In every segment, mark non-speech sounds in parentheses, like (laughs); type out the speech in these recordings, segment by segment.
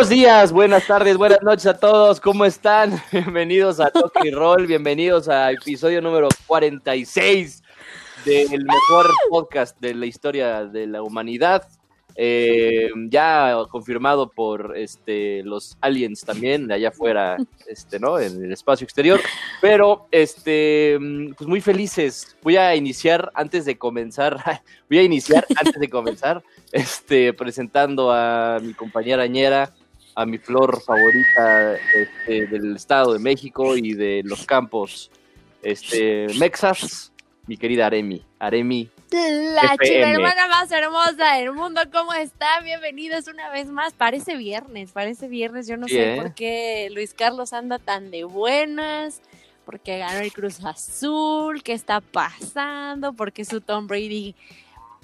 Buenos días, buenas tardes, buenas noches a todos. ¿Cómo están? (laughs) Bienvenidos a Toque (laughs) Roll, bienvenidos a episodio número 46 del mejor podcast de la historia de la humanidad. Eh, ya confirmado por este, los aliens también, de allá afuera, este, ¿no? En el espacio exterior. Pero, este, pues muy felices. Voy a iniciar antes de comenzar, (laughs) voy a iniciar antes de comenzar, este, presentando a mi compañera Añera, a mi flor favorita este, del Estado de México y de los campos este, Mexas, mi querida Aremi. Aremi la chica hermana más hermosa del mundo, ¿cómo está? Bienvenidos una vez más. Parece viernes, parece viernes. Yo no sé por qué Luis Carlos anda tan de buenas, porque ganó el Cruz Azul, qué está pasando, porque su Tom Brady.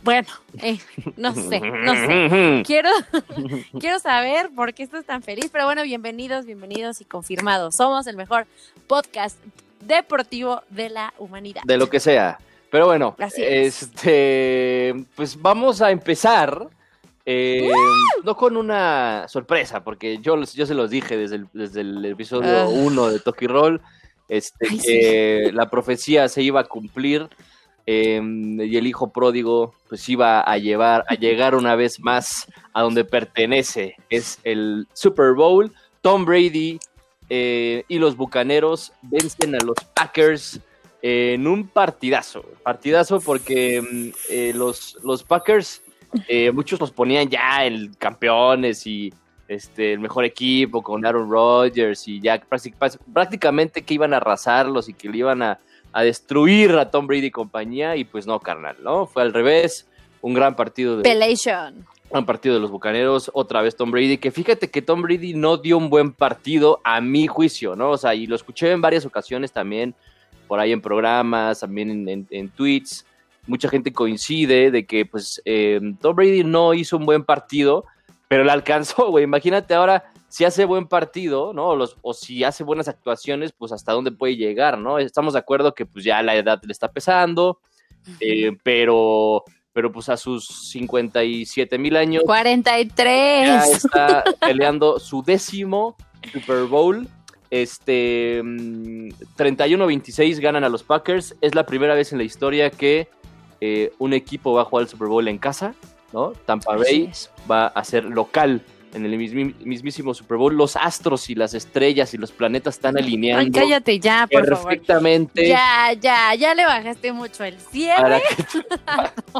Bueno, eh, no sé, no sé. Quiero, (laughs) quiero saber por qué estás tan feliz, pero bueno, bienvenidos, bienvenidos y confirmados. Somos el mejor podcast deportivo de la humanidad. De lo que sea. Pero bueno, este, pues vamos a empezar. Eh, no con una sorpresa, porque yo, yo se los dije desde el, desde el episodio 1 ah. de Toki Roll, este, que la profecía se iba a cumplir em, y el hijo pródigo pues iba a llevar, a llegar una vez más a donde pertenece, es el Super Bowl. Tom Brady eh, y los Bucaneros vencen a los Packers en un partidazo, partidazo porque mm, eh, los, los Packers, eh, muchos los ponían ya el campeones y este, el mejor equipo con Aaron Rodgers y ya prácticamente que iban a arrasarlos y que le iban a, destruir a Tom Brady y compañía y pues no, carnal, ¿no? Fue al revés, un gran partido de... Pelation. Un partido de los Bucaneros, otra vez Tom Brady, que fíjate que Tom Brady no dio un buen partido a mi juicio, ¿no? O sea, y lo escuché en varias ocasiones también, por ahí en programas, también en, tweets, mucha gente coincide de que pues eh, Tom Brady no hizo un buen partido, pero le alcanzó, güey. Imagínate ahora si hace buen partido, ¿no? o si hace buenas actuaciones, pues hasta dónde puede llegar, ¿no? Estamos de acuerdo que pues ya la edad le está pesando, eh, pero pero pues a sus 57 mil años. 43. Ya está peleando su décimo Super Bowl este 31-26 mm, ganan a los Packers. Es la primera vez en la historia que eh, un equipo va a jugar el Super Bowl en casa, ¿no? Tampa Bay va a ser local en el mismísimo Super Bowl. Los astros y las estrellas y los planetas están alineando. Ay, cállate ya, por perfectamente. Ya, ya, ya le bajaste mucho el cierre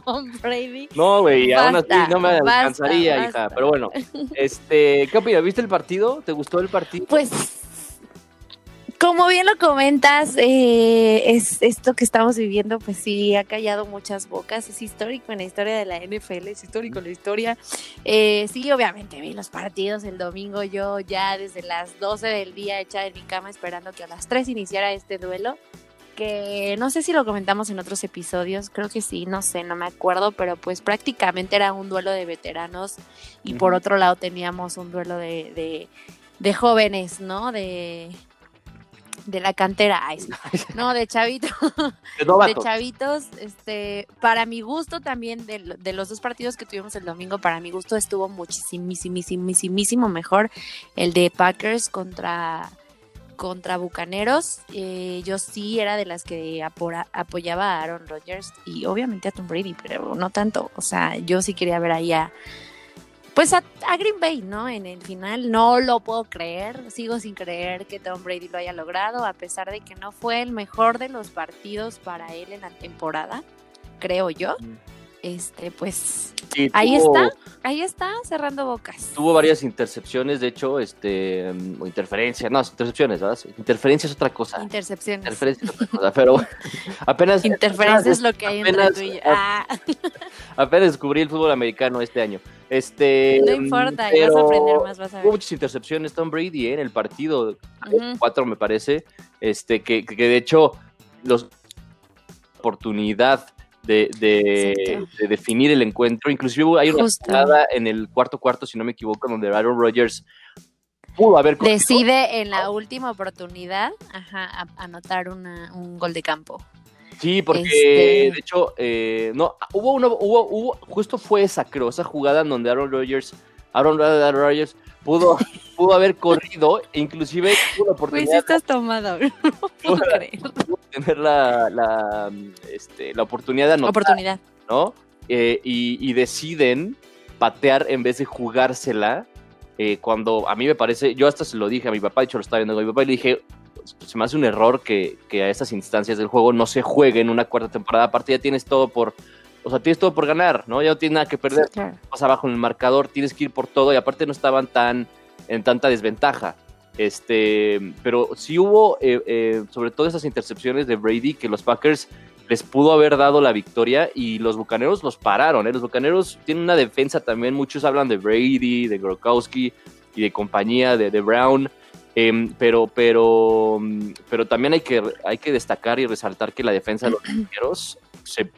Tom (laughs) Brady. No, güey, aún así no me alcanzaría, hija. Pero bueno, este, ¿qué opinas? ¿Viste el partido? ¿Te gustó el partido? Pues como bien lo comentas, eh, es esto que estamos viviendo, pues sí, ha callado muchas bocas, es histórico en la historia de la NFL, es histórico en la historia. Eh, sí, obviamente vi los partidos el domingo, yo ya desde las 12 del día echada en mi cama esperando que a las 3 iniciara este duelo, que no sé si lo comentamos en otros episodios, creo que sí, no sé, no me acuerdo, pero pues prácticamente era un duelo de veteranos y por otro lado teníamos un duelo de, de, de jóvenes, ¿no? De de la cantera, no, de chavitos, de, chavitos, este, para mi gusto también, de, los dos partidos que tuvimos el domingo, para mi gusto estuvo muchísimo mejor el de Packers contra, contra Bucaneros, eh, yo sí era de las que apoyaba a Aaron Rodgers y obviamente a Tom Brady, pero no tanto, o sea, yo sí quería ver ahí a pues a, Green Bay, ¿no? En el final no lo puedo creer, sigo sin creer que Tom Brady lo haya logrado, a pesar de que no fue el mejor de los partidos para él en la temporada, creo yo. Este, pues ahí está, ahí está, cerrando bocas. Tuvo varias intercepciones, de hecho, este, mm, o interferencias, no, intercepciones, ¿verdad? Interferencia es otra cosa. Intercepciones. Interferencia es otra cosa, pero (laughs) apenas. Interferencia es lo que hay entre tú y ah. (laughs) Apenas descubrí el fútbol americano este año. Este, no importa, vas a aprender más, vas a ver. Hubo muchas intercepciones Tom Brady ¿eh? en el partido, cuatro me parece, este, que, que de hecho los oportunidad de, de, definir el encuentro. Inclusive hay una jugada en el cuarto cuarto, si no me equivoco, donde Aaron Rodgers pudo haber decide en la última oportunidad anotar un gol de campo. Sí, porque este de hecho, eh, no, hubo hubo, hubo, justo fue esa, creo, esa jugada en donde Aaron Rodgers Aaron Rodgers pudo, pudo haber corrido, inclusive tuvo la pues oportunidad. Pues estás tomado, (laughs) no puedo creer. tener la, la, este, la oportunidad de anotar, oportunidad. ¿no? Eh, y, deciden patear en vez de jugársela. Eh, cuando a mí me parece, yo hasta se lo dije a mi papá, de hecho lo estaba viendo a mi papá y le dije, se me hace un error que, que, a estas instancias del juego no se juegue en una cuarta temporada. Aparte ya tienes todo por, o sea, tienes todo por ganar, ¿no? Ya no tienes nada que perder. Vas abajo en el marcador, tienes que ir por todo y aparte no estaban tan en tanta desventaja. Este, pero sí hubo, eh, eh, sobre todo esas intercepciones de Brady, que los Packers les pudo haber dado la victoria y los Bucaneros los pararon. ¿eh? Los Bucaneros tienen una defensa también, muchos hablan de Brady, de Gronkowski y de compañía, de, de Brown. Em, pero, pero, pero también hay que, hay que destacar y resaltar que la defensa de los Bucaneros se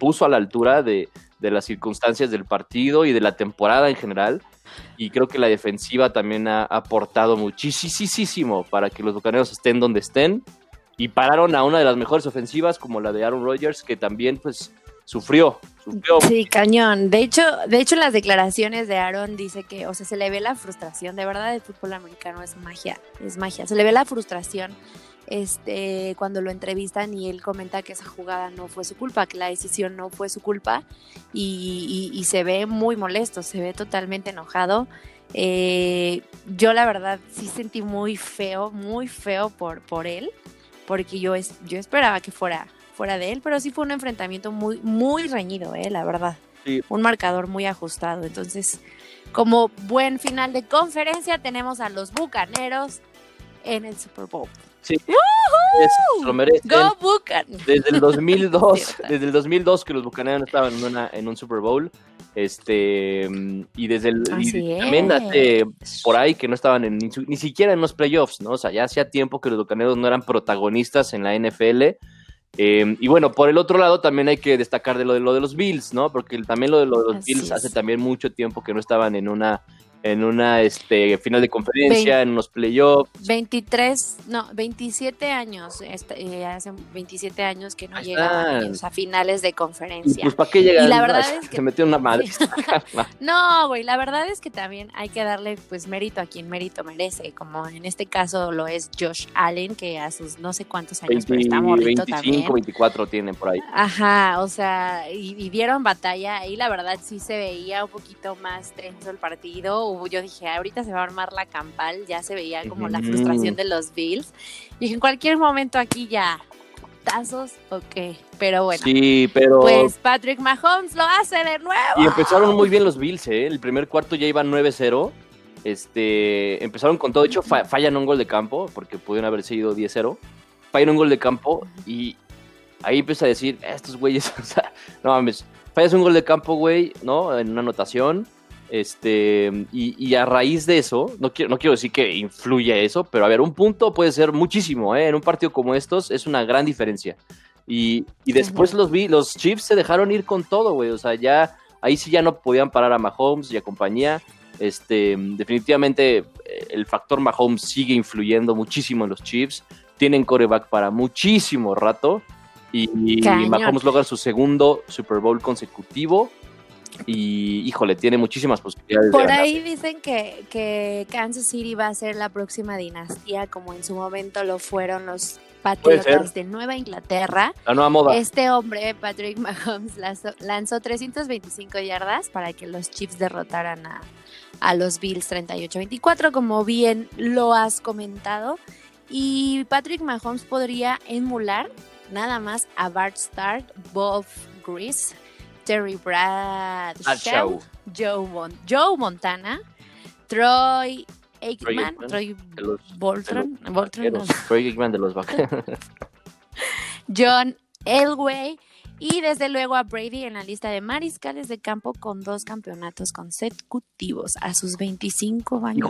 puso a la altura de, las circunstancias del partido y de la temporada en general. Y creo que la defensiva también ha aportado muchísimo para que los bucaneros estén donde estén. Y pararon a una de las mejores ofensivas, como la de Aaron Rodgers, que también pues sufrió. Sí, cañón. De hecho, de hecho, las declaraciones de Aaron dice que, o sea, se le ve la frustración. De verdad, el fútbol americano es magia, es magia. Se le ve la frustración este, cuando lo entrevistan y él comenta que esa jugada no fue su culpa, que la decisión no fue su culpa y, se ve muy molesto, se ve totalmente enojado. Eh, yo la verdad sí sentí muy feo, muy feo por, por él, porque yo, es, yo esperaba que fuera, fuera de él, pero sí fue un enfrentamiento muy, muy reñido, eh, la verdad. Un marcador muy ajustado. Entonces, como buen final de conferencia, tenemos a los Bucaneros en el Super Bowl. Sí. lo merecen. Go Desde el (laughs) 2002, desde el 2002 que los Bucaneros estaban en, una, en un Super Bowl. Este, y desde el también hace por ahí que no estaban en, ni, siquiera en los playoffs, ¿no? O sea, ya hacía tiempo que los Bucaneros no eran protagonistas en la NFL. Em, y bueno, por el otro lado también hay que destacar de lo de, lo de los Bills, ¿no? Porque también lo de, lo de los Bills hace también mucho tiempo que no estaban en una en una este, final de conferencia, en unos playoffs. 23, no, 27 años, este, eh, hace 27 años que no llegaban a finales de conferencia. pues para qué llegan, y la verdad (laughs) es que se metió una (laughs) madre. (laughs) no, güey, la verdad es que también hay que darle pues mérito a quien mérito merece, como en este caso lo es Josh Allen, que a sus no sé cuántos años, pero está morrito 25, 24 tienen por ahí. Ajá, o sea, y, y dieron batalla, y la verdad sí se veía un poquito más tenso el partido, yo dije, ahorita se va a armar la campal, ya se veía como la frustración de los Bills. Y dije, en cualquier momento aquí ya, tazos, ok, pero bueno. Sí, pero... Pues Patrick Mahomes lo hace de nuevo. Y empezaron muy bien los Bills, ¿eh? El primer cuarto ya iban 9-0. Este, empezaron con todo, de hecho fallan un gol de campo, porque pudieron haber sido 10-0. Fallan un gol de campo y ahí empieza a decir, estos güeyes, (laughs) o sea, no mames, fallas un gol de campo, güey, ¿no? En una anotación este, y, a raíz de eso, no quiero, no quiero decir que influye eso, pero a ver, un punto puede ser muchísimo, ¿eh? En un partido como estos es una gran diferencia. Y, después los vi, los Chiefs se dejaron ir con todo, güey. O sea, ya, ahí sí ya no podían parar a Mahomes y a compañía. Este, definitivamente eh, el factor Mahomes sigue influyendo muchísimo en los Chiefs. Tienen coreback para muchísimo rato. Y, y Mahomes logra su segundo Super Bowl consecutivo y híjole, tiene muchísimas posibilidades. Por ahí dicen que, que Kansas City va a ser la próxima dinastía, como en su momento lo fueron los Patriotas de Nueva Inglaterra. La nueva moda. Este hombre, Patrick Mahomes, lanzó, 325 yardas para que los Chiefs derrotaran a, a los Bills 38-24, como bien lo has comentado. Y Patrick Mahomes podría emular nada más a Bart Starr, Bob Grease, Terry Bradshaw, Joe, Joe Montana, Troy Aikman, Troy, Boltron, Troy Aikman de los (laughs) John Elway y desde luego a Brady en la lista de mariscales de campo con dos campeonatos consecutivos a sus 25 años.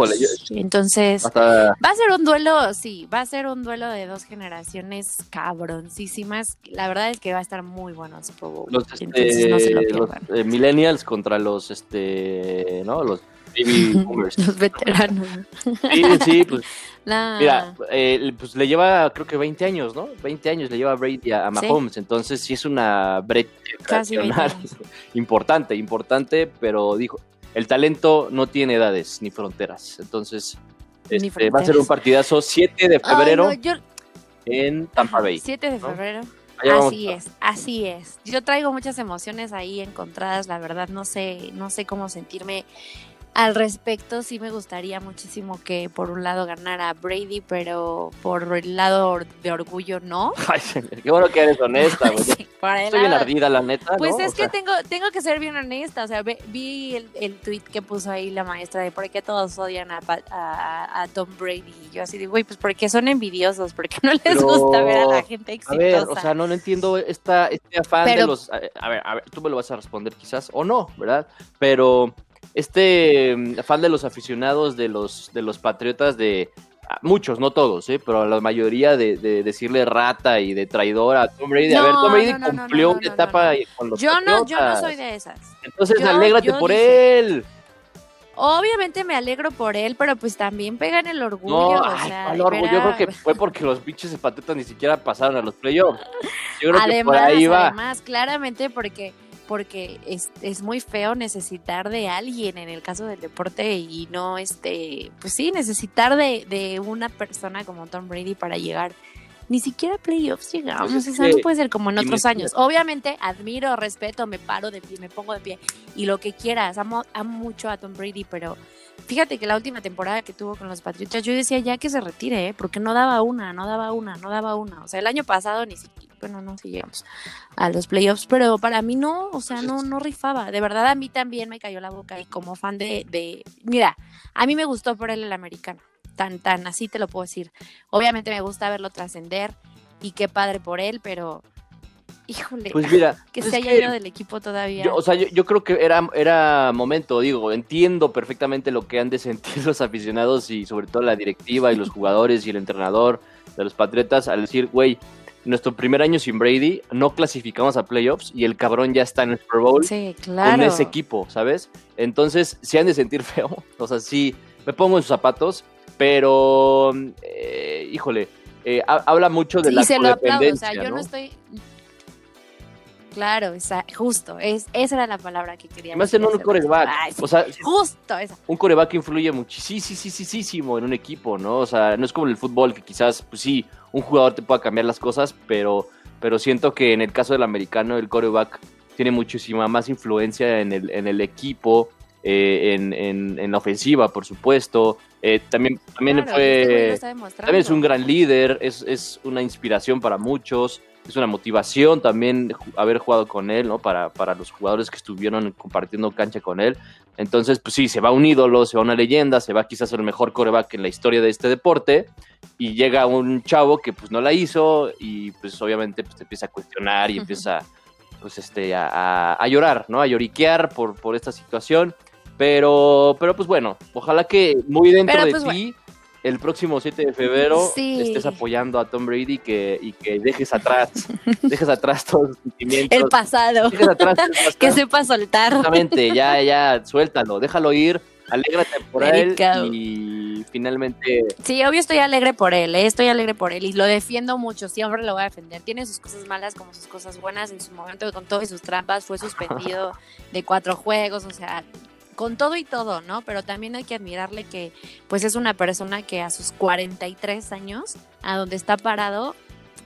Entonces, va a ser un duelo, sí, va a ser un duelo de dos generaciones cabroncísimas. La verdad es que va a estar muy bueno Los, este, eh, millennials contra los, este, ¿no? Los (laughs) Los veteranos. Sí, sí, pues. Mira, eh, pues le lleva creo que 20 años, ¿no? 20 años le lleva Brady a, Mahomes, entonces sí es una brecha (laughs) importante, importante, pero dijo, el talento no tiene edades ni fronteras. Entonces, este, va a ser un partidazo 7 de febrero en Tampa Bay. 7 de febrero. Así es, así es. Yo traigo muchas emociones ahí encontradas, la verdad no sé, no sé cómo sentirme al respecto, sí me gustaría muchísimo que por un lado ganara Brady, pero por el lado de orgullo no. (laughs) Ay, qué bueno que eres honesta, (laughs) güey. Estoy bien ardida, la neta. Pues es que tengo, tengo que ser bien honesta. O sea, vi el, el tweet que puso ahí la maestra de por qué todos odian a, a, Tom Brady. Y yo así digo, güey, pues porque son envidiosos, porque no les gusta ver a la gente exitosa. A ver, o sea, no, no entiendo esta, este afán de los. A ver, a ver, tú me lo vas a responder quizás, o no, ¿verdad? Pero este mm, afán de los aficionados de los, de los Patriotas de ah, muchos, no todos, ¿eh? pero la mayoría de, decirle rata y de traidor a Tom Brady. a ver, Tom Brady cumplió una etapa con los yo No, yo no soy de esas. Entonces, alégrate por él. Obviamente me alegro por él, pero pues también pegan el orgullo. No, o sea, yo creo que fue porque los pinches Patriotas ni siquiera pasaron a los playoffs. Yo creo además, que por ahí va. Además, claramente porque porque es, es, muy feo necesitar de alguien en el caso del deporte y no, este, pues sí, necesitar de, de una persona como Tom Brady para llegar. Ni siquiera playoffs llegamos, pues o sea, no puede ser como en otros años. Obviamente, admiro, respeto, me paro de pie, me pongo de pie y lo que quieras. Amo, amo mucho a Tom Brady, pero fíjate que la última temporada que tuvo con los Patriotas, yo decía ya que se retire, ¿eh? porque no daba una, no daba una, no daba una. O sea, el año pasado ni siquiera bueno, no, si llegamos a los playoffs, pero para mí no, o sea, pues no, no rifaba. De verdad, a mí también me cayó la boca y como fan de, de, mira, a mí me gustó por él el americano, tan, tan, así te lo puedo decir. Obviamente me gusta verlo trascender y qué padre por él, pero híjole, pues mira, (laughs) que se haya ido del equipo todavía. o sea, yo, creo que era, era momento, digo, entiendo perfectamente lo que han de sentir (laughs) los aficionados y sobre todo la directiva y los jugadores y el entrenador de los Patriotas al decir, güey, nuestro primer año sin Brady, no clasificamos a playoffs y el cabrón ya está en el Super Bowl con ese equipo, ¿sabes? Entonces, si han de sentir (laughs) feo, o sea, sí, me pongo en sus zapatos, pero, eh, híjole, eh, habla mucho de la se lo o sea, yo ¿no? estoy... Claro, esa, justo, es, esa era la palabra que quería Más en un coreback, o sea, justo esa. Un coreback influye muchísimo en un equipo, ¿no? O sea, no es como en el fútbol que quizás, pues sí, un jugador te pueda cambiar las cosas, pero, pero siento que en el caso del americano el coreback tiene muchísima más influencia en el, en el equipo, eh, en, en, la ofensiva, por supuesto. Eh, también también fue también es un gran líder, es, es, una inspiración para muchos, es una motivación también haber jugado con él, ¿no? Para, para los jugadores que estuvieron compartiendo cancha con él. Entonces, pues sí, se va un ídolo, se va una leyenda, se va quizás el mejor coreback en la historia de este deporte y llega un chavo que pues no la hizo y pues obviamente pues te empieza a cuestionar y empieza pues este a, a, llorar, ¿no? A lloriquear por, por esta situación. Pero, pero pues bueno, ojalá que muy dentro de pues, ti el próximo 7 de febrero estés apoyando a Tom Brady que, y que dejes atrás, (laughs) dejes atrás todos los sentimientos. El pasado. (laughs) que sepa soltar. Exactamente, ya, (laughs) ya, suéltalo, déjalo ir, alégrate por él y finalmente... Sí, obvio estoy alegre por él, ¿eh? estoy alegre por él y lo defiendo mucho, siempre lo voy a defender. Tiene sus cosas malas como sus cosas buenas. En su momento con todas sus trampas fue suspendido de cuatro juegos, o sea, con todo y todo, ¿no? Pero también hay que admirarle que pues es una persona que a sus 43 años, a donde está parado,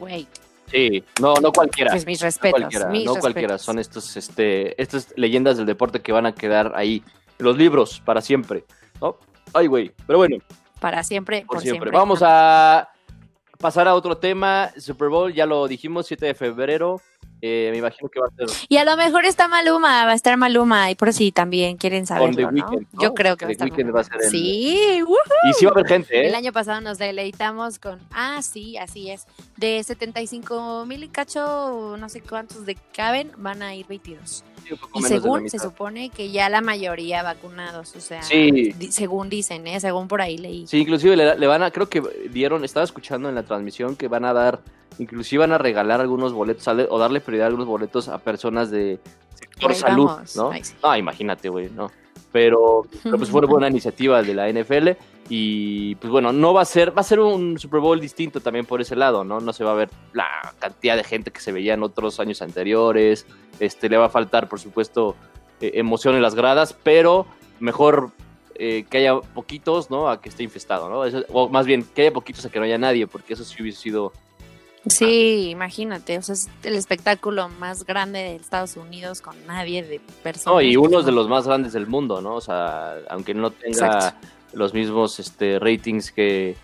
güey. Sí, no, no cualquiera. Pues mis respetos. No cualquiera, no cualquiera. son estos, este, estas leyendas del deporte que van a quedar ahí, los libros, para siempre, ¿no? Ay, güey, pero bueno. Para siempre, por, siempre. Vamos a pasar a otro tema, Super Bowl, ya lo dijimos, 7 de febrero, eh, me imagino que va a ser. Y a lo mejor está Maluma, va a estar Maluma, y por si también quieren saberlo, ¿no? Yo creo que va a estar. Va a ser el... Sí, y sí va a haber gente, ¿eh? El año pasado nos deleitamos con. Ah, sí, así es. De 75 mil y cacho, no sé cuántos de caben, van a ir 22 y según se supone que ya la mayoría vacunados, o sea, según dicen, ¿eh? según por ahí leí. Sí, inclusive le, van a, creo que dieron, estaba escuchando en la transmisión que van a dar, inclusive van a regalar algunos boletos o darle prioridad a algunos boletos a personas de sector salud, ¿no? Ah, imagínate, güey, no. Pero, pero, pues fue una (laughs) buena iniciativa de la NFL y pues bueno, no va a ser, va a ser un Super Bowl distinto también por ese lado, ¿no? No se va a ver la cantidad de gente que se veía en otros años anteriores, este, le va a faltar, por supuesto, eh, emoción en las gradas, pero mejor eh, que haya poquitos, ¿no? A que esté infestado, ¿no? o más bien, que haya poquitos a que no haya nadie, porque eso sí hubiese sido... Sí, imagínate, o sea, es el espectáculo más grande de Estados Unidos con nadie de personas. No, y uno de los más grandes del mundo, ¿no? O sea, aunque no tenga los mismos este, ratings que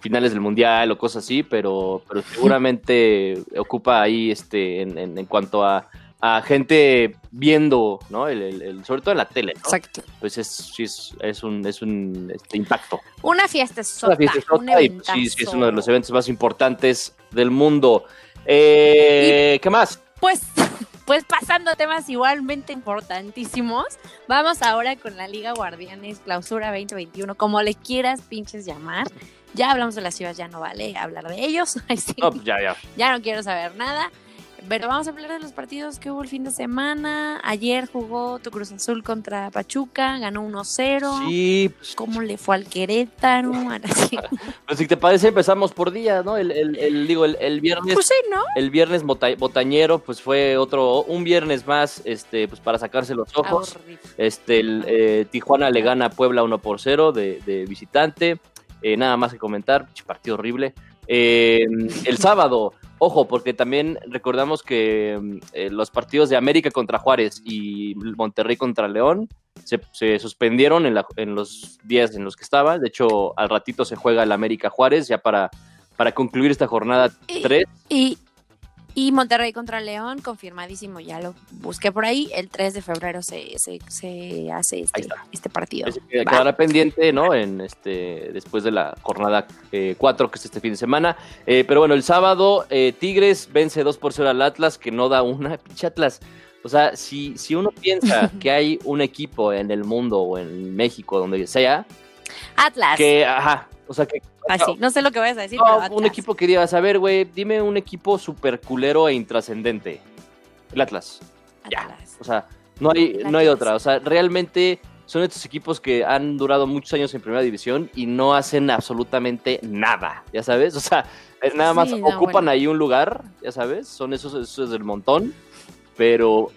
finales del mundial o cosas así, pero, pero seguramente ocupa ahí, este, en, en cuanto a a gente viendo, ¿no? El, sobre todo en la tele, ¿no? Exacto. Pues es, sí es, es un, es un este, impacto. Una fiesta sota, Una fiesta sota y pues, sí, sí, es uno de los eventos más importantes del mundo. Eh, ¿Qué más? Pues, (laughs) pues pasando a temas igualmente importantísimos, vamos ahora con la Liga Guardianes Clausura 2021, como le quieras pinches llamar. Ya hablamos de las chivas, ya no vale hablar de ellos. (laughs) No, pues ya, ya. Ya no quiero saber nada. Pero vamos a hablar de los partidos que hubo el fin de semana. Ayer jugó tu Cruz Azul contra Pachuca, ganó 1-0. Sí. ¿Cómo le fue al Querétaro? (laughs) pues si te parece, empezamos por día, ¿no? El, el, digo, el, viernes. Pues sí, ¿no? El viernes botañero, pues fue otro, un viernes más, este, pues para sacarse los ojos. Este, el, eh, Tijuana le gana a Puebla 1 por 0 de, de visitante. Eh, nada más que comentar, partido horrible. Eh, el sábado, ojo, porque también recordamos que mm, eh, los partidos de América contra Juárez y Monterrey contra León se, suspendieron en, en, los días en los que estaba. De hecho, al ratito se juega el América Juárez ya para, para concluir esta jornada 3. Y, y Monterrey contra León, confirmadísimo, ya lo busqué por ahí. El 3 de febrero se, se, hace este, este partido. quedará pendiente, ¿no? En este, después de la jornada 4, eh, que es este fin de semana. Eh, pero bueno, el sábado, eh, Tigres vence 2 por 0 al Atlas, que no da una (laughs) pinche Atlas. O sea, si, si uno piensa (laughs) que hay un equipo en el mundo o en México, donde sea. Atlas. Que, ajá, o sea que. Así, no, sé lo que vayas a decir. un equipo que digas, a ver, güey, dime un equipo super culero e intrascendente. El Atlas. Ya. O sea, no hay, no hay otra. O sea, realmente son estos equipos que han durado muchos años en primera división y no hacen absolutamente nada. Ya sabes. O sea, nada más ocupan ahí un lugar, ya sabes. Son esos, esos del montón pero...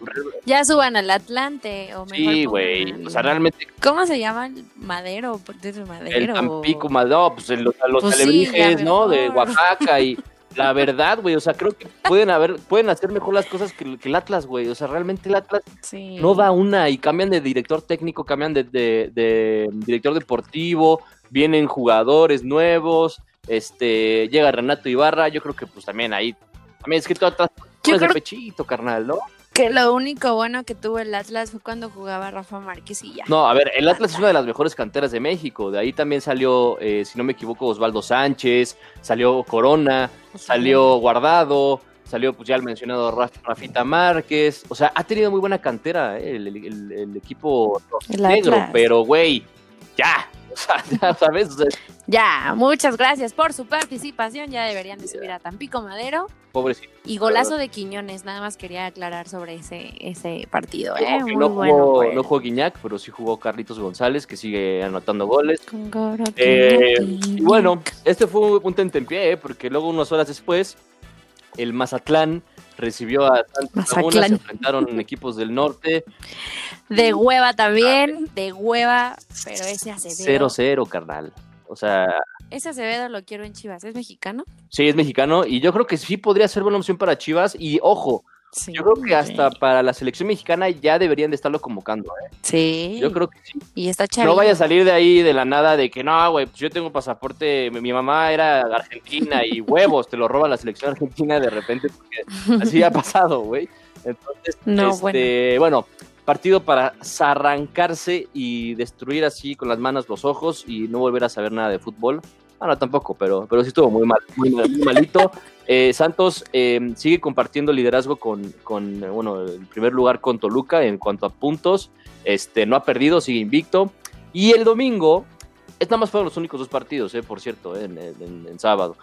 Ya suban al Atlante o mejor Sí, güey, o sea, realmente... ¿Cómo se llama el madero? madero? El Tampico, Madero, pues los, los pues ¿no? De Oaxaca y... (laughs) La verdad, güey, o sea, creo que pueden haber, pueden hacer mejor las cosas que, el Atlas, güey. O sea, realmente el Atlas no da una y cambian de director técnico, cambian de, de, director deportivo, vienen jugadores nuevos, este, llega Renato Ibarra, yo creo que pues también ahí, también es que todo Atlas yo creo pechito, carnal, ¿no? Que lo único bueno que tuvo el Atlas fue cuando jugaba Rafa Márquez y ya. No, a ver, el Atlas es una de las mejores canteras de México. De ahí también salió, eh, si no me equivoco, Osvaldo Sánchez, salió Corona, salió Guardado, salió pues ya el mencionado Rafita Márquez. O sea, ha tenido muy buena cantera eh, el, equipo negro, pero güey, ya, (laughs) o sea, ya sabes. ya, muchas gracias por su participación. Ya deberían de subir a Tampico Madero. Pobrecito. Y golazo de Quiñones, nada más quería aclarar sobre ese, ese partido. ¿eh? no, jugó, no jugó Guiñac, pero sí jugó Carlitos González, que sigue anotando goles. Eh, y bueno, este fue un punto en pie, ¿eh? porque luego unas horas después, el Mazatlán recibió a Santos Laguna, se enfrentaron equipos del norte. De hueva también, de hueva, pero ese Acevedo. 0-0, carnal. O sea. Ese Acevedo lo quiero en Chivas. ¿Es mexicano? Sí, es mexicano. Y yo creo que sí podría ser buena opción para Chivas. Y ojo, yo creo que hasta para la selección mexicana ya deberían de estarlo convocando, ¿eh? Sí. Yo creo que sí. Y está No vaya a salir de ahí de la nada de que no, güey, pues yo tengo pasaporte, mi, mamá era argentina y (laughs) huevos, te lo roba la selección argentina de repente, porque así ha pasado, güey. Entonces, no, este, bueno. partido para arrancarse y destruir así con las manos los ojos y no volver a saber nada de fútbol. Ah, no, tampoco, pero, pero sí estuvo muy mal, muy, malito. Eh, Santos eh, sigue compartiendo liderazgo con, con, bueno, el primer lugar con Toluca en cuanto a puntos. Este, no ha perdido, sigue invicto. Y el domingo, es nada más fueron los únicos dos partidos, eh, por cierto, en, en, sábado.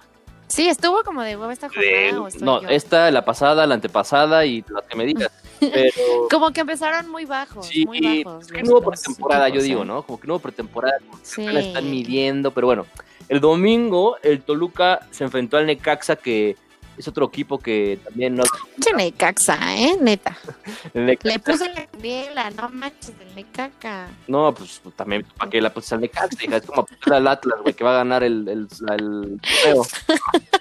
Sí, estuvo como de huevo esta jornada. no, esta, la pasada, la antepasada y las que me digas. (laughs) Pero... como que empezaron muy bajos. Sí, muy bajos, que no hubo pretemporada, yo digo, ¿no? Como que no hubo pretemporada, sí. la están midiendo, pero bueno. El domingo el Toluca se enfrentó al Necaxa que es otro equipo que también no. Necaxa, ¿eh? Neta. Le puse la biela, no manches, el Necaxa. No, pues también, ¿para qué la puse al Necaxa? Es como al Atlas, güey, que va a ganar el, el, el,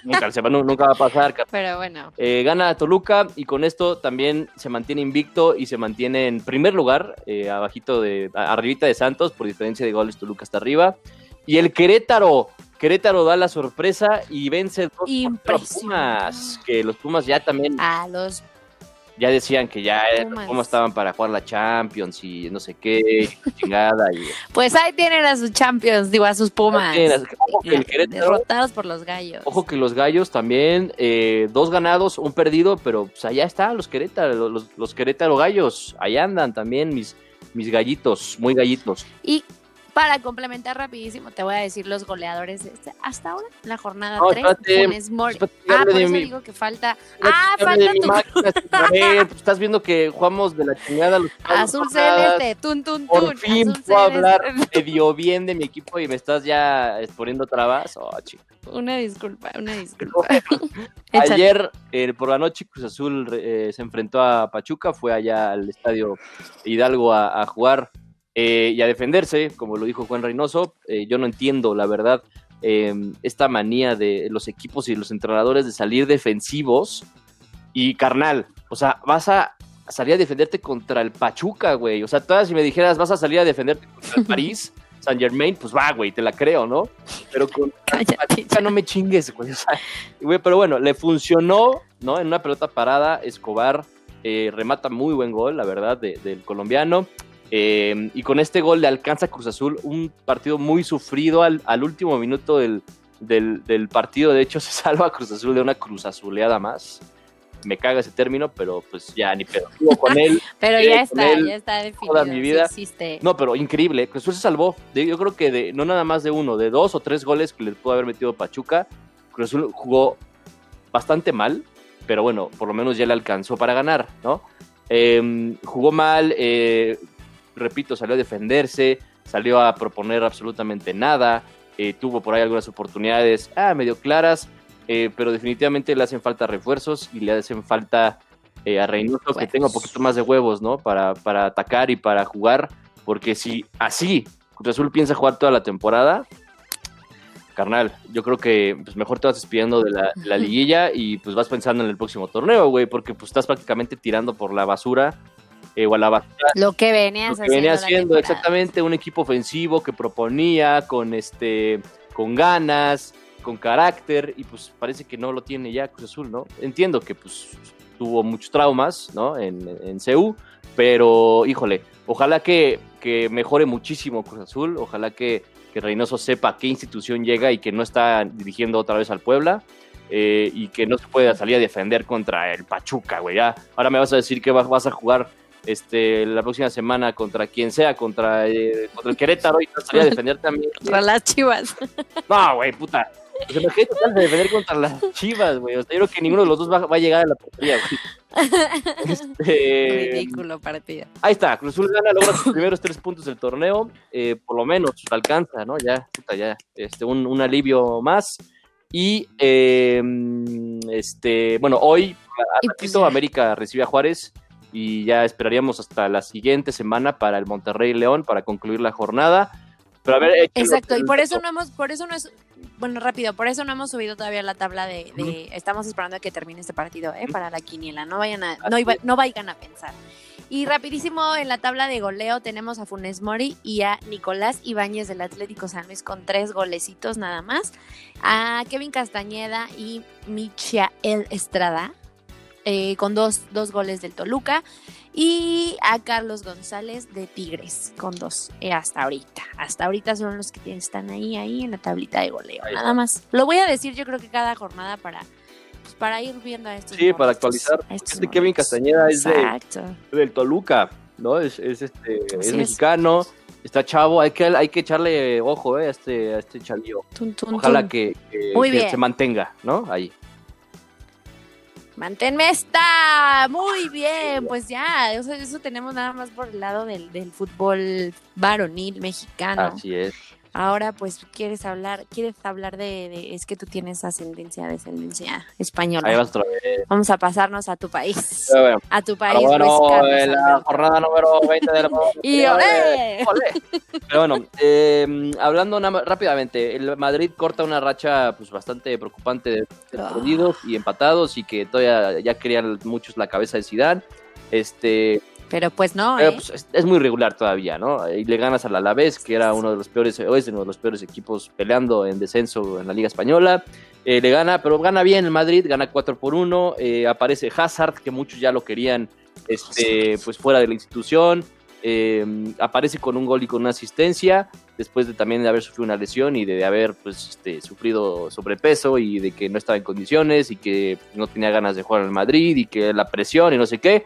nunca, se va, nunca va a pasar. Pero bueno. Eh, gana Toluca y con esto también se mantiene invicto y se mantiene en primer lugar, eh, abajito de, arribita de Santos, por diferencia de goles, Toluca está arriba. Y el Querétaro Querétaro da la sorpresa y vence dos los Pumas, que los Pumas ya también a los ya decían que ya Pumas estaban para jugar la Champions y no sé qué, (laughs) chingada. Y... Pues ahí tienen a sus Champions, digo, a sus Pumas. Ojo que el Querétaro, derrotados por los gallos. Ojo que los gallos también, eh, dos ganados, un perdido, pero pues allá están los Querétaro, los, los Querétaro gallos, ahí andan también mis, mis gallitos, muy gallitos. Y para complementar rapidísimo, te voy a decir los goleadores este, hasta ahora, la jornada 3. Ah, por eso digo que falta. Ah, falta tu. (laughs) Pues, estás viendo que jugamos de la chingada los Azul celeste, tun, tun, tun. Por fin puedo hablar (laughs) medio bien de mi equipo y me estás ya poniendo trabas. Oh, chico. Una disculpa, una disculpa. (laughs) Ayer, eh, por la noche, Cruz Azul eh, se enfrentó a Pachuca, fue allá al estadio Hidalgo a jugar eh, y a defenderse, como lo dijo Juan Reynoso. Eh, yo no entiendo, la verdad, em, esta manía de los equipos y los entrenadores de salir defensivos. Y carnal, o sea, vas a salir a defenderte contra el Pachuca, güey. O sea, todas si me dijeras, vas a salir a defenderte contra el (laughs) París. San Germain, pues va, güey, te la creo, ¿no? Pero con (laughs) Pachuca no me chingues, güey. O sea, güey. Pero bueno, le funcionó, ¿no? En una pelota parada, Escobar eh, remata muy buen gol, la verdad, del colombiano. Em, y con este gol le alcanza Cruz Azul un partido muy sufrido al, último minuto del, del, partido. De hecho, (laughs) se salva a Cruz Azul de una Cruz Azuleada más. Me caga ese término, pero pues ya ni pedo. con él. (laughs) pero ya está, ya está definido. Toda mi vida. No, pero increíble. Cruz Azul se salvó. yo creo que de, no nada más de uno, de dos o tres goles que le pudo haber metido Pachuca. Cruz Azul jugó bastante mal, pero bueno, por lo menos ya le alcanzó para ganar, ¿no? Em, jugó mal, eh, repito, salió a defenderse, salió a proponer absolutamente nada, eh, tuvo por ahí algunas oportunidades ah, medio claras, eh, pero definitivamente le hacen falta refuerzos y le hacen falta eh, a Reynoso que tenga un poquito más de huevos, ¿no? Para, para atacar y para jugar, porque si así Cruz Azul piensa jugar toda la temporada, carnal, yo creo que pues, mejor te vas despidiendo de la, de la, liguilla y pues vas pensando en el próximo torneo, güey, porque pues estás prácticamente tirando por la basura eh, lo que venía haciendo, exactamente un equipo ofensivo que proponía con este con ganas, con carácter y pues parece que no lo tiene ya Cruz Azul, ¿no? Entiendo que pues tuvo muchos traumas, ¿no? En, en CEU, pero híjole, ojalá que, que mejore muchísimo Cruz Azul, ojalá que, que Reynoso sepa qué institución llega y que no está dirigiendo otra vez al Puebla. Eh, y que no se pueda salir a defender contra el Pachuca, güey. Ya, ahora me vas a decir que vas, vas a jugar este, la próxima semana contra quien sea, contra, eh, contra el Querétaro y trataría de defender también. Contra las chivas. (laughs) No, güey, puta. Se me tratar de defender contra las chivas, güey. O sea, yo creo que ninguno de los dos va, a llegar a la portería, güey. (laughs) Este, Ridículo partida. Ahí está, Cruz Azul gana, logra sus primeros tres puntos del torneo. Eh, por lo menos alcanza, ¿no? Ya, puta, ya. Este, un, un alivio más. Y eh, este, bueno, hoy a pues América recibe a Juárez y ya esperaríamos hasta la siguiente semana para el Monterrey León para concluir la jornada. Pero a ver, Exacto, y por eso no hemos, por eso no es, bueno, rápido, por eso no hemos subido todavía la tabla de, estamos esperando a que termine este partido, ¿eh? Para la quiniela, no vayan a, no, no vayan a pensar. Y rapidísimo en la tabla de goleo tenemos a Funes Mori y a Nicolás Ibáñez del Atlético San Luis con tres golecitos nada más. A Kevin Castañeda y Michael Estrada eh, con dos, dos, goles del Toluca. Y a Carlos González de Tigres con dos eh, hasta ahorita. Hasta ahorita son los que están ahí, ahí en la tablita de goleo. Nada más. Lo voy a decir yo creo que cada jornada para, pues, para ir viendo a estos. Sí, para actualizar. Este Kevin Castañeda es de, del Toluca, ¿no? Es, este, es mexicano. Está chavo, hay que, hay que echarle ojo eh, a este, a este chavío. Ojalá que, que se mantenga, ¿no? Ahí. Manténme esta. Muy bien, pues ya, eso, tenemos nada más por el lado del, fútbol varonil mexicano. Así es. Ahora pues quieres hablar, quieres hablar de, es que tú tienes ascendencia, descendencia española. Ahí vas otra vez. Vamos a pasarnos a tu país. Bueno, a tu país. Bueno, pues, la jornada número 20 del (laughs) y olé. Pero bueno, eh, hablando rápidamente, el Madrid corta una racha pues bastante preocupante de ah. perdidos y empatados y que todavía ya querían muchos la cabeza de Zidane. Este, pero pues no, ¿eh? pues, es, muy regular todavía, ¿no? Y le ganas al Alavés, que era uno de los peores, o es uno de los peores equipos peleando en descenso en la Liga Española. Eh, le gana, pero gana bien el Madrid, gana 4 por 1. Eh, aparece Hazard, que muchos ya lo querían este, pues fuera de la institución. aparece con un gol y con una asistencia, después de también de haber sufrido una lesión y de haber pues, este, sufrido sobrepeso y de que no estaba en condiciones y que no tenía ganas de jugar en el Madrid y que la presión y no sé qué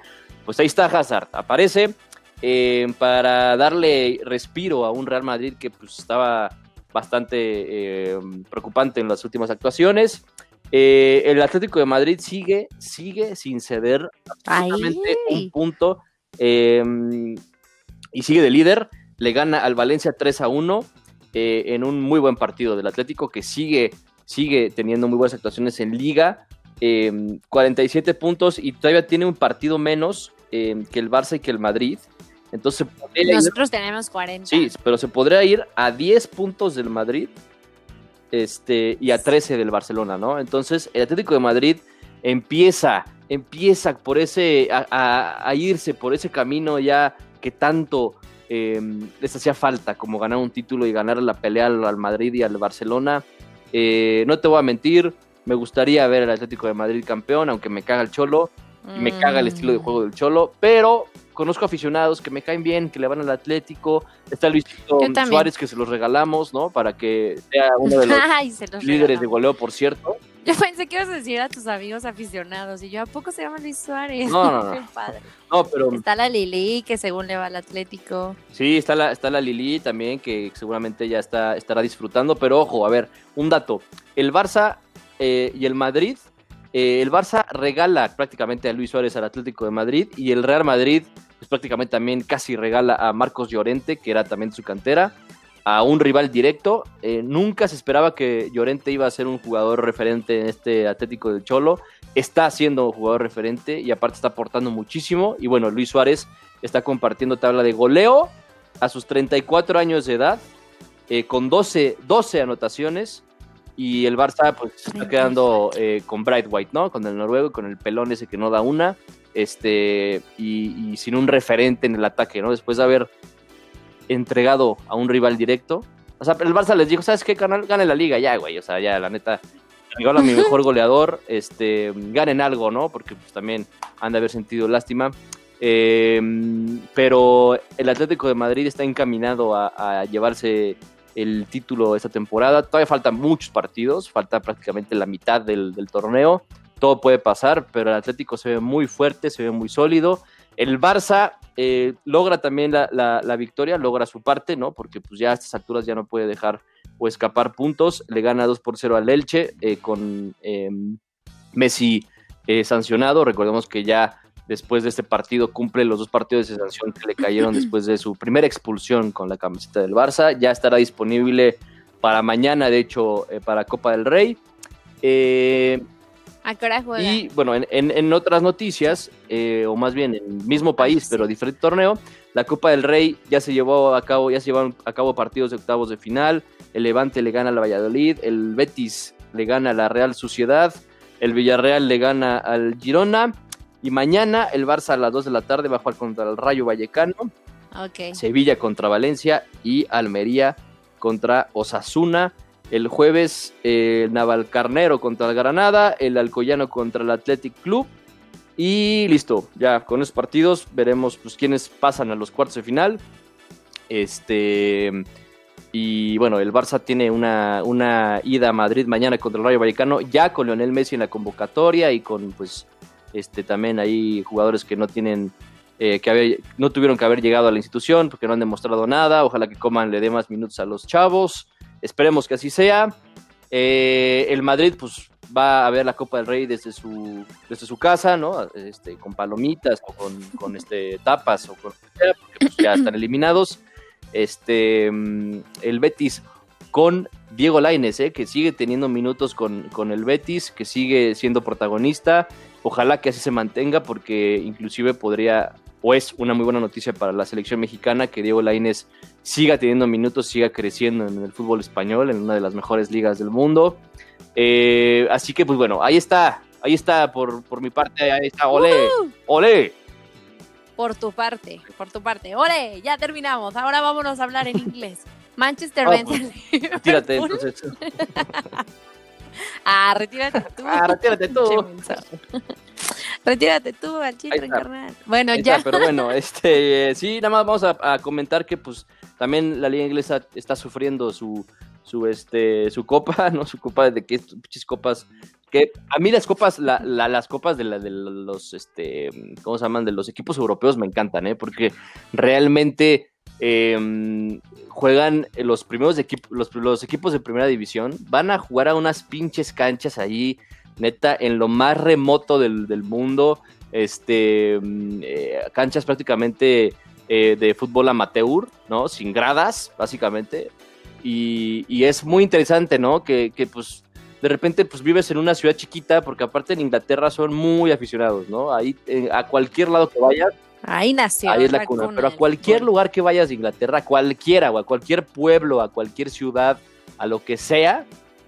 pues ahí está Hazard, aparece eh, para darle respiro a un Real Madrid que pues estaba bastante eh, preocupante en las últimas actuaciones. Eh, el Atlético de Madrid sigue, sigue sin ceder absolutamente un punto y sigue de líder. Le gana al Valencia 3 a 1 en un muy buen partido del Atlético que sigue, sigue teniendo muy buenas actuaciones en liga. 47 puntos y todavía tiene un partido menos Em, que el Barça y que el Madrid. Entonces, nosotros tenemos 40. Sí, pero se podría ir a 10 puntos del Madrid este, y a 13 del Barcelona, ¿no? Entonces, el Atlético de Madrid empieza, empieza por ese, a, irse por ese camino ya que tanto em, les hacía falta, como ganar un título y ganar la pelea al, Madrid y al Barcelona. Eh, no te voy a mentir, me gustaría ver al Atlético de Madrid campeón, aunque me caga el cholo y me caga el estilo de mm. juego del Cholo, pero conozco aficionados que me caen bien, que le van al Atlético. Está Luis Suárez que se los regalamos, ¿no? Para que sea uno de (laughs) los líderes de goleo, por cierto. Yo pensé que ibas a decir a tus amigos aficionados. Y yo, ¿a poco se llama Luis Suárez? No, no, (laughs) no. padre. No, pero... Está la Lili, que según le va al Atlético. Sí, está la, está la Lili también, que seguramente ya está, estará disfrutando. Pero ojo, a ver, un dato. El Barça eh, y el Madrid eh, el Barça regala prácticamente a Luis Suárez al Atlético de Madrid y el Real Madrid pues prácticamente también casi regala a Marcos Llorente, que era también su cantera, a un rival directo. Eh, nunca se esperaba que Llorente iba a ser un jugador referente en este Atlético del Cholo. Está siendo un jugador referente y aparte está aportando muchísimo. Y bueno, Luis Suárez está compartiendo tabla de goleo a sus 34 años de edad, eh, con 12, 12 anotaciones y el Barça pues está quedando eh, con Bright White, ¿no? Con el noruego, con el pelón ese que no da una, este, y, sin un referente en el ataque, ¿no? Después de haber entregado a un rival directo. O sea, el Barça les dijo, ¿sabes qué, canal? Gane la liga ya, güey. O sea, ya, la neta, regalo a mi mejor (laughs) goleador, este, ganen algo, ¿no? Porque pues también han de haber sentido lástima. Em, pero el Atlético de Madrid está encaminado a llevarse el título de esta temporada. Todavía faltan muchos partidos, falta prácticamente la mitad del, torneo. Todo puede pasar, pero el Atlético se ve muy fuerte, se ve muy sólido. El Barça eh, logra también la, victoria, logra su parte, ¿no? Porque pues ya a estas alturas ya no puede dejar o escapar puntos. Le gana 2 por 0 al Elche eh, con em, Messi eh, sancionado. Recordemos que ya después de este partido cumple los dos partidos de sanción que le cayeron después de su primera expulsión con la camiseta del Barça. Ya estará disponible para mañana, de hecho, eh, para Copa del Rey. Eh, ¿A qué hora juega? Y bueno, en, otras noticias, eh, o más bien en el mismo país, pero diferente torneo, la Copa del Rey ya se llevó a cabo, ya se llevaron a cabo partidos de octavos de final. El Levante le gana al Valladolid, el Betis le gana a la Real Sociedad, el Villarreal le gana al Girona y mañana el Barça a las 2 de la tarde va a jugar contra el Rayo Vallecano. Sevilla contra Valencia y Almería contra Osasuna. El jueves el Navalcarnero contra el Granada, el Alcoyano contra el Athletic Club. Y listo, ya con esos partidos veremos pues quiénes pasan a los cuartos de final. Este y bueno, el Barça tiene una, una ida a Madrid mañana contra el Rayo Vallecano, ya con Lionel Messi en la convocatoria y con pues este, también hay jugadores que no tienen, eh, que no tuvieron que haber llegado a la institución porque no han demostrado nada. Ojalá que Coman le dé más minutos a los chavos. Esperemos que así sea. Eh, el Madrid, pues, va a ver la Copa del Rey desde su, desde su casa, ¿no? Este, con palomitas o con, este, tapas o con porque pues, ya están eliminados. Este, mm, el Betis con Diego Laines, ¿eh? que sigue teniendo minutos con, con el Betis, que sigue siendo protagonista. Ojalá que así se mantenga porque inclusive podría, o es una muy buena noticia para la selección mexicana que Diego Laines siga teniendo minutos, siga creciendo en el fútbol español, en una de las mejores ligas del mundo. Eh, así que pues bueno, ahí está, ahí está por, por mi parte, ahí está, ole, ole. Por tu parte, por tu parte. Ole, ya terminamos. Ahora vámonos a hablar en inglés. (laughs) Manchester vence. Tírate entonces. (laughs) (laughs) ah, retírate tú. Ah, retírate (laughs) tú. (laughs) retírate tú, al reencarnado. Bueno, ya. pero bueno, este, sí, nada más vamos a, comentar que pues también la liga inglesa está sufriendo su, su, este, su copa, ¿no? Su copa de que pinches copas que a mí las copas, las copas de, la, de los, este, ¿cómo se llaman? De los equipos europeos me encantan, ¿eh? Porque realmente em, juegan los primeros equipos, los, equipos de primera división, van a jugar a unas pinches canchas ahí, neta, en lo más remoto del, mundo, este, em, eh, canchas prácticamente eh, de fútbol amateur, ¿no? Sin gradas, básicamente. Y, es muy interesante, ¿no? Que, pues de repente pues vives en una ciudad chiquita, porque aparte en Inglaterra son muy aficionados, ¿no? Ahí eh, a cualquier lado que vayas. Ahí nació. Ahí es la, cuna. Pero a cualquier lugar que vayas de Inglaterra, cualquiera, o a cualquier pueblo, a cualquier ciudad, a lo que sea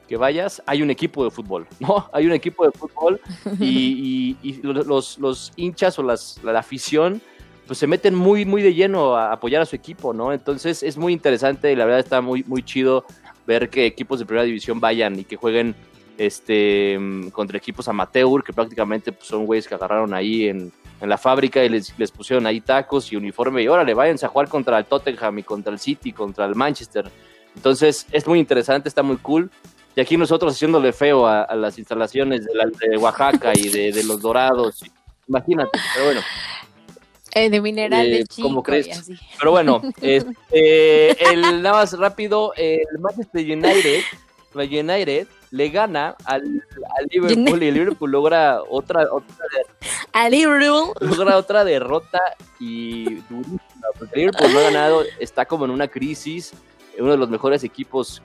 que vayas, hay un equipo de fútbol, (laughs) ¿no? Hay un equipo de fútbol y, los, los, hinchas o las, la afición pues se meten muy, muy de lleno a apoyar a su equipo, ¿no? Entonces es muy interesante y la verdad está muy, muy chido ver que equipos de primera división vayan y que jueguen este contra equipos amateur, que prácticamente pues, son güeyes que agarraron ahí en, la fábrica y les, les, pusieron ahí tacos y uniforme y órale, váyanse a jugar contra el Tottenham y contra el City, contra el Manchester. Entonces es muy interesante, está muy cool. Y aquí nosotros haciéndole feo a, las instalaciones de, Oaxaca y de, los Dorados. Imagínate, pero bueno. Eh, de minerales eh, ¿Cómo crees? Pero bueno, este, el, nada más rápido, el Manchester United, United le gana al, Liverpool y el Liverpool logra otra, otra logra otra derrota y durísima, porque el Liverpool no ha ganado, está como en una crisis, uno de los mejores equipos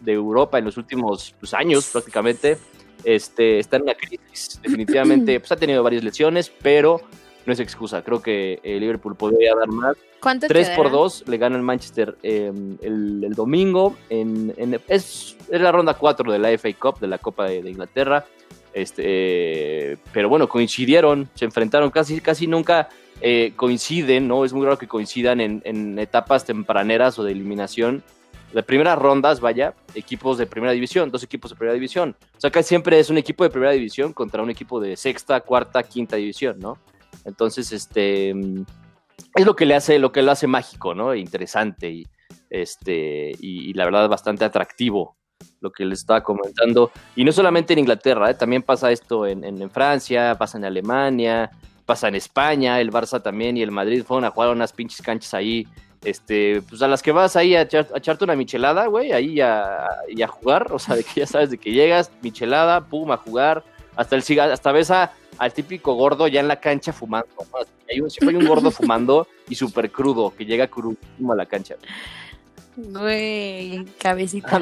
de Europa en los últimos pues, años prácticamente. Este, está en una crisis, definitivamente, pues ha tenido varias lesiones, pero no es excusa. Creo que el Liverpool podría dar más. ¿Cuánto 3 por 2 le gana el Manchester em, el, domingo. En, es, la ronda 4 de la FA Cup, de la Copa de, Inglaterra. Este, pero bueno, coincidieron, se enfrentaron casi, casi nunca eh, coinciden, ¿no? Es muy raro que coincidan en, en, etapas tempraneras o de eliminación. De primeras rondas, vaya, equipos de primera división, dos equipos de primera división. O sea, que siempre es un equipo de primera división contra un equipo de sexta, cuarta, quinta división, ¿no? Entonces, este es lo que le hace, lo que lo hace mágico, ¿no? Interesante y este, y, la verdad bastante atractivo lo que les estaba comentando. Y no solamente en Inglaterra, ¿eh? también pasa esto en, Francia, pasa en Alemania, pasa en España, el Barça también y el Madrid fueron a jugar unas pinches canchas ahí. Este, pues a las que vas ahí a, echarte una michelada, güey, ahí a, y a jugar, o sea, de que ya sabes de que llegas, michelada, pum, a jugar, hasta el hasta ves a, al típico gordo ya en la cancha fumando. Hay un, siempre hay un gordo fumando y súper crudo, que llega crudísimo a la cancha. Güey, cabecita.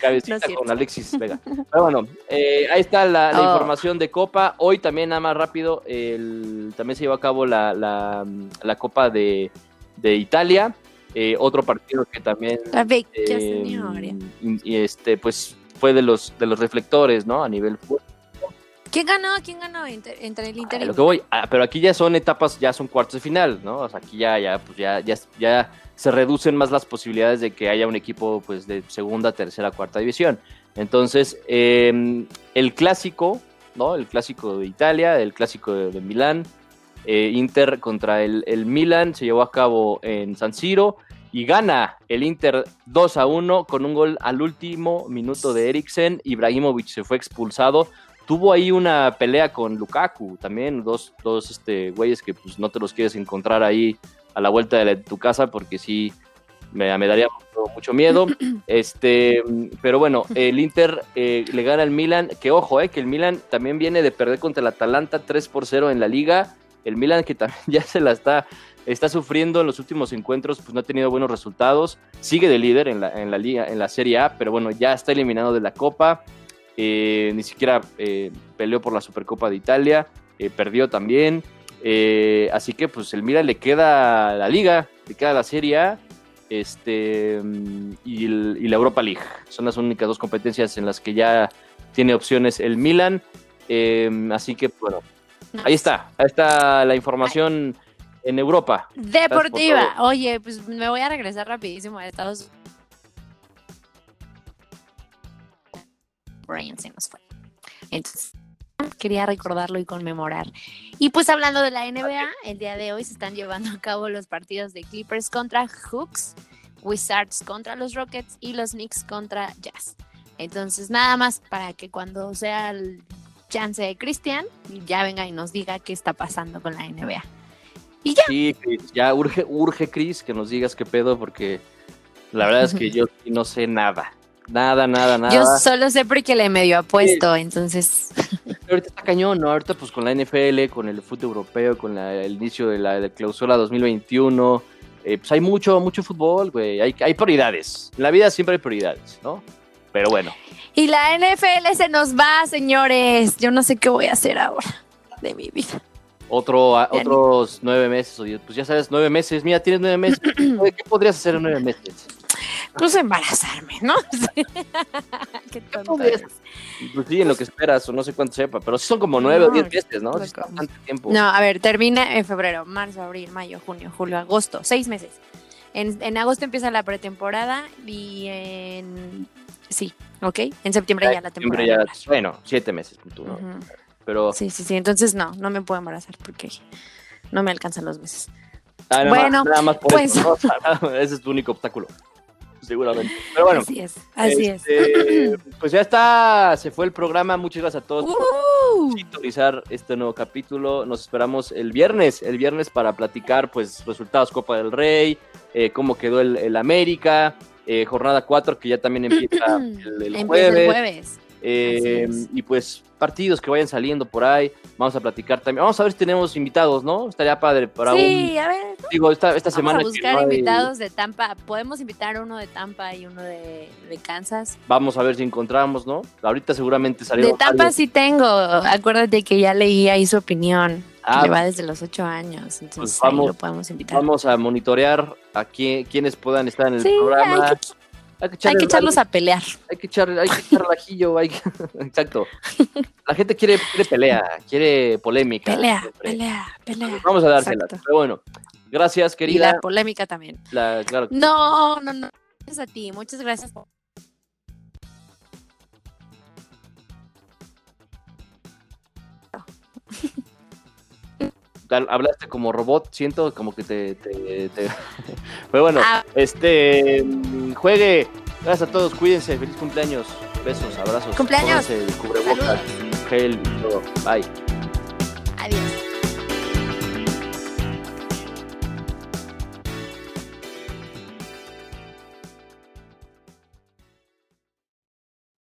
cabecita con Alexis Vega. Pero bueno, eh, ahí está la, oh. información de Copa. Hoy también, nada más rápido, el, también se llevó a cabo la, la, Copa de, de Italia. Eh, otro partido que también. Eh, y, este, pues fue de los, de los reflectores, ¿no? A nivel fútbol ¿Quién ganó? ¿Quién ganó entre el Inter y lo que voy, ah, pero aquí ya son etapas, ya son cuartos de final, ¿no? O sea, aquí ya, ya, pues ya, ya, ya se reducen más las posibilidades de que haya un equipo, pues, de segunda, tercera, cuarta división. Entonces, em, el clásico, ¿no? El clásico de Italia, el clásico de, Milán, eh, Inter contra el, el, Milan se llevó a cabo en San Siro y gana el Inter 2 a 1 con un gol al último minuto de Eriksen. Ibrahimovic se fue expulsado tuvo ahí una pelea con Lukaku también, dos, dos este, güeyes que pues no te los quieres encontrar ahí a la vuelta de, tu casa porque sí me, daría mucho, miedo. (clears throat) Este, pero bueno, el Inter eh, le gana al Milan, que ojo, eh, que el Milan también viene de perder contra el Atalanta 3 por 0 en la liga. El Milan que también (laughs) ya se la está, está sufriendo en los últimos encuentros, pues no ha tenido buenos resultados. Sigue de líder en la, en la liga, en la Serie A, pero bueno, ya está eliminado de la Copa. Eh, ni siquiera eh, peleó por la Supercopa de Italia, eh, perdió también. así que pues el Milan le queda la liga, le queda la Serie A este, y, y, la Europa League. Son las únicas dos competencias en las que ya tiene opciones el Milan. así que bueno, Ahí está, ahí está la información en Europa. Deportiva. Oye, pues me voy a regresar rapidísimo a Estados Brian se nos fue. Entonces, quería recordarlo y conmemorar. Y pues hablando de la NBA, el día de hoy se están llevando a cabo los partidos de Clippers contra Hooks, Wizards contra los Rockets y los Knicks contra Jazz. Entonces, nada más para que cuando sea el chance de Cristian, ya venga y nos diga qué está pasando con la NBA. Y ya. Sí, ya urge, urge, Cris, que nos digas qué pedo, porque la verdad es que (laughs) yo no sé nada. Nada, nada, nada. Yo solo sé porque le medio apuesto, entonces. Ahorita está cañón, ¿no? Ahorita pues con la NFL, con el fútbol europeo, con el inicio de la de clausura 2021, eh, pues hay mucho, mucho fútbol, güey. Hay, hay prioridades. En la vida siempre hay prioridades, ¿no? Pero bueno. Y la NFL se nos va, señores. Yo no sé qué voy a hacer ahora de mi vida. Otro, otros nueve meses, pues ya sabes, nueve meses. Mira, tienes nueve meses. (clears throat) ¿Qué podrías hacer en nueve meses? Pues embarazarme, ¿no? (laughs) (laughs) qué tonto Pues sí, en lo que esperas, o no sé cuánto sepa, pero sí son como nueve o diez meses, ¿no? Es bastante tiempo. No, a ver, termina en febrero, marzo, abril, mayo, junio, julio, agosto, seis meses. En, en agosto empieza la pretemporada y en Sí, ok. En septiembre ya, la temporada. bueno, siete meses, Pero... Sí, sí, sí. Entonces no, no me puedo embarazar porque no me alcanzan los meses. Ah, bueno, nada más por pues... eso, (laughs) ese es tu único obstáculo. Seguramente. Pero bueno. Así es, así es. Este, (laughs) pues ya está, se fue el programa. Muchas gracias a todos por uh. sintonizar este nuevo capítulo. Nos esperamos el viernes, el viernes para platicar pues resultados Copa del Rey, eh, cómo quedó el, el América, eh, jornada 4 que ya también empieza (laughs) el, jueves. Eh, y pues partidos que vayan saliendo por ahí, vamos a platicar también. Vamos a ver si tenemos invitados, ¿no? Estaría padre para sí, a ver. Digo, esta, esta semana. Vamos a buscar invitados de Tampa. Podemos invitar uno de Tampa y uno de, Kansas. Vamos a ver si encontramos, ¿no? Ahorita seguramente salió. De Tampa sí tengo. Acuérdate que ya leí ahí su opinión. Ah, que va desde los ocho años, entonces pues vamos, lo podemos invitar. Vamos a monitorear a quienes puedan estar en el programa. Hay que, echarlos a pelear. Hay que echar, hay que echar hay (laughs) exacto. La gente quiere, quiere pelea, quiere polémica. Pelea, pelea, pelea. Vamos a dársela. Pero bueno, gracias, querida. Y la polémica también. claro. No, no, no. Gracias a ti, muchas gracias. Hablaste como robot, siento como que te... te, (laughs) Pero bueno, ah. este, juegue. Gracias a todos, cuídense, feliz cumpleaños, besos, abrazos. Cumpleaños. cubrebocas, gel todo. Bye. Adiós.